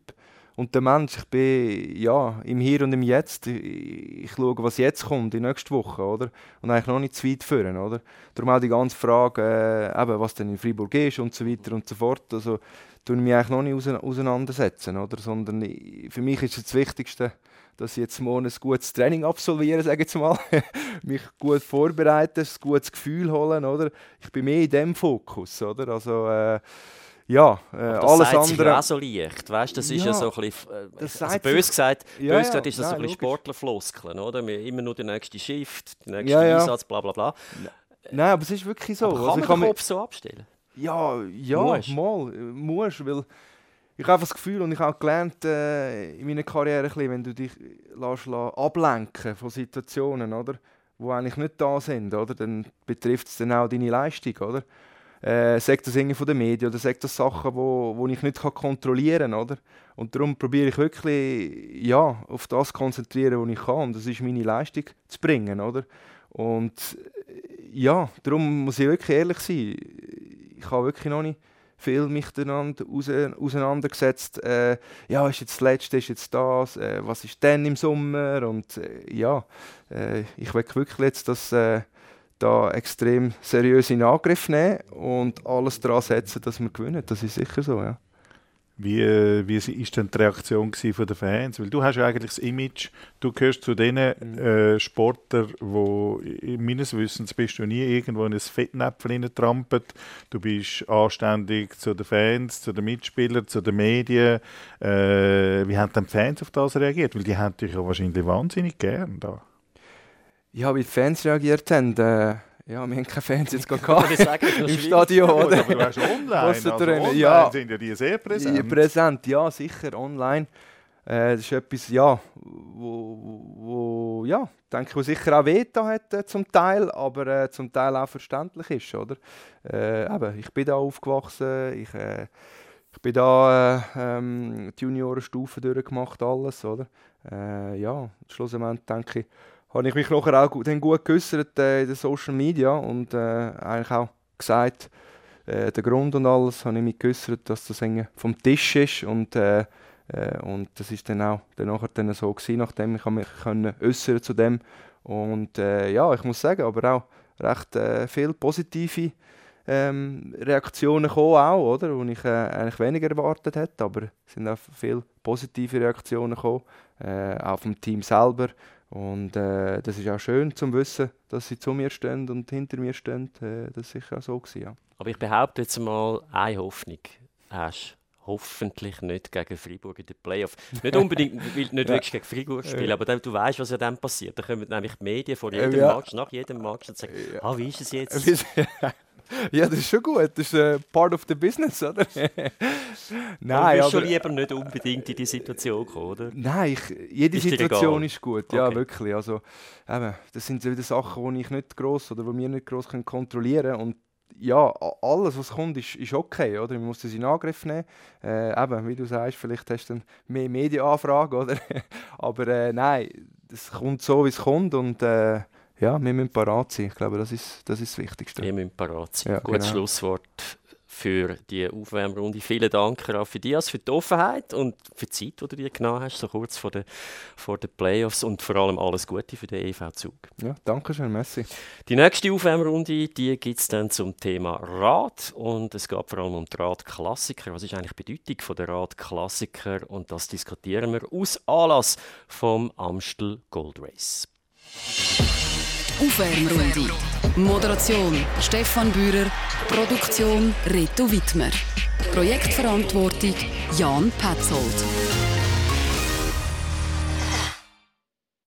und der Mensch. Ich bin ja, im Hier und im Jetzt. Ich, schaue, was jetzt kommt, die nächste Woche, oder? Und eigentlich noch nicht zu weit führen, oder? Darum auch die ganze Frage, äh, eben, was denn in Freiburg ist und so weiter und so fort. Also, ich mich eigentlich noch nicht ause- auseinandersetzen, oder? Sondern ich, für mich ist das Wichtigste, dass ich jetzt morgen ein gutes Training absolviere, sage ich jetzt mal. *laughs* mich gut vorbereiten, ein gutes Gefühl holen, oder? Ich bin mehr in dem Fokus, oder? Also, äh, ja, äh, Das alles sagt sich ja andere... auch so leicht, weißt? Das ist ja so ein bisschen, äh, das also bös gesagt, Ja, bös gesagt ist das so nein, ein bisschen logisch. Sportlerfloskeln, oder? Wir immer nur die nächste Shift, die nächste. Einsatz, bla bla bla. Nein, aber es ist wirklich so. Aber kann Also, man den Kopf so abstellen? Ja, ja, Musst. mal, äh, musst, weil ich habe das Gefühl und ich habe gelernt äh, in meiner Karriere, ein bisschen, wenn du dich lässt, lässt ablenken von Situationen, oder, wo eigentlich nicht da sind, oder, dann betrifft es dann auch deine Leistung, oder? Äh, sagt das irgendwie von den Medien oder sagt das Sachen, wo, wo ich nicht kann kontrollieren kann, oder? Und darum probiere ich wirklich, ja, auf das zu konzentrieren, was ich kann. Und das ist meine Leistung zu bringen, oder? Und äh, ja, darum muss ich wirklich ehrlich sein. Ich habe wirklich noch nicht viel mich miteinander ause- auseinandergesetzt. Äh, ja, ist jetzt das Letzte, ist jetzt das, äh, was ist denn im Sommer? Und äh, ja, äh, ich will wirklich jetzt das äh, da extrem seriös in Angriff nehmen und alles daran setzen, dass wir gewinnen. Das ist sicher so, ja. Wie, äh, wie ist denn die Reaktion von den Fans? Weil du hast ja eigentlich das Image, du gehörst zu den äh, Sportlern, wo i- meines Wissens bist du nie irgendwo in ein Fettnäpfchen trampelt. Du bist anständig zu den Fans, zu den Mitspielern, zu den Medien. Äh, wie haben denn die Fans auf das reagiert? Weil die haben dich ja wahrscheinlich wahnsinnig gern da. Ja, wie die Fans reagiert haben, äh, ja, wir haben keine Fans jetzt sagen, ist im. Stadion, oder? aber du hast online, also online ja. sind ja die sehr Ja, präsent. präsent, ja, sicher, online. Äh, das ist etwas, ja, wo, wo ja, denke ich, wo sicher auch wehgetan hat äh, zum Teil, aber äh, zum Teil auch verständlich ist, oder? Äh, eben, ich bin da aufgewachsen, ich, äh, ich bin da äh, ähm, die Juniorenstufe durchgemacht, alles, oder? Äh, ja, schlussendlich denke ich, habe ich mich nachher auch dann gut geäußert äh, in den Social Media und äh, eigentlich auch gesagt, äh, der Grund und alles, habe ich mich geäußert, dass das vom Tisch ist und, äh, äh, und das ist dann auch dann dann so gewesen, nachdem ich mich können äußern zu dem Und äh, ja, ich muss sagen, aber auch recht äh, viele positive ähm, Reaktionen gekommen, auch, oder? Die ich äh, eigentlich weniger erwartet hätte, aber es sind auch viele positive Reaktionen gekommen, äh, auch vom Team selber. Und äh, das ist auch schön zu wissen, dass sie zu mir stehen und hinter mir stehen. Äh, das ist sicher auch so gewesen, ja. Aber ich behaupte jetzt mal, eine Hoffnung hast hoffentlich nicht gegen Freiburg in den Playoff. Nicht unbedingt, *laughs* weil nicht ja. wirklich gegen Freiburg spielen, aber du weißt, was ja dann passiert. Da kommen nämlich die Medien vor jedem ja. Match, nach jedem Match und sagen, ja. ah, wie ist es jetzt? *laughs* *laughs* Ja, das ist schon gut. Das ist äh, part of the business, oder? *laughs* Nein, du bist schon lieber nicht unbedingt in die Situation gekommen, oder? Nein, ich, jede ist Situation ist gut. Ja, okay. wirklich. Also, eben, das sind wieder Sachen, die ich nicht gross oder die wir nicht gross kontrollieren können. Und ja, alles, was kommt, ist, ist okay, oder? Man muss das in Angriff nehmen. Äh, eben, wie du sagst, vielleicht hast du dann mehr Medienanfragen, oder? *laughs* Aber äh, nein, es kommt so, wie es kommt und äh, ja, wir müssen parat sein. Ich glaube, das ist das, ist das Wichtigste. Wir müssen parat sein. Ja, Gutes genau. Schlusswort für die Aufwärmrunde. Vielen Dank, Raffi Diaz, für die Offenheit und für die Zeit, die du dir genommen hast, so kurz vor den, vor den Playoffs und vor allem alles Gute für den EV-Zug. Ja, danke schön, Messi. Die nächste Aufwärmrunde, gibt es dann zum Thema Rad und es geht vor allem um die Radklassiker. Was ist eigentlich die Bedeutung von der Radklassiker und das diskutieren wir aus Anlass vom Amstel Gold Race. Aufwärmrunde. Moderation Stefan Bührer. Produktion Reto Wittmer. Projektverantwortung Jan Petzold.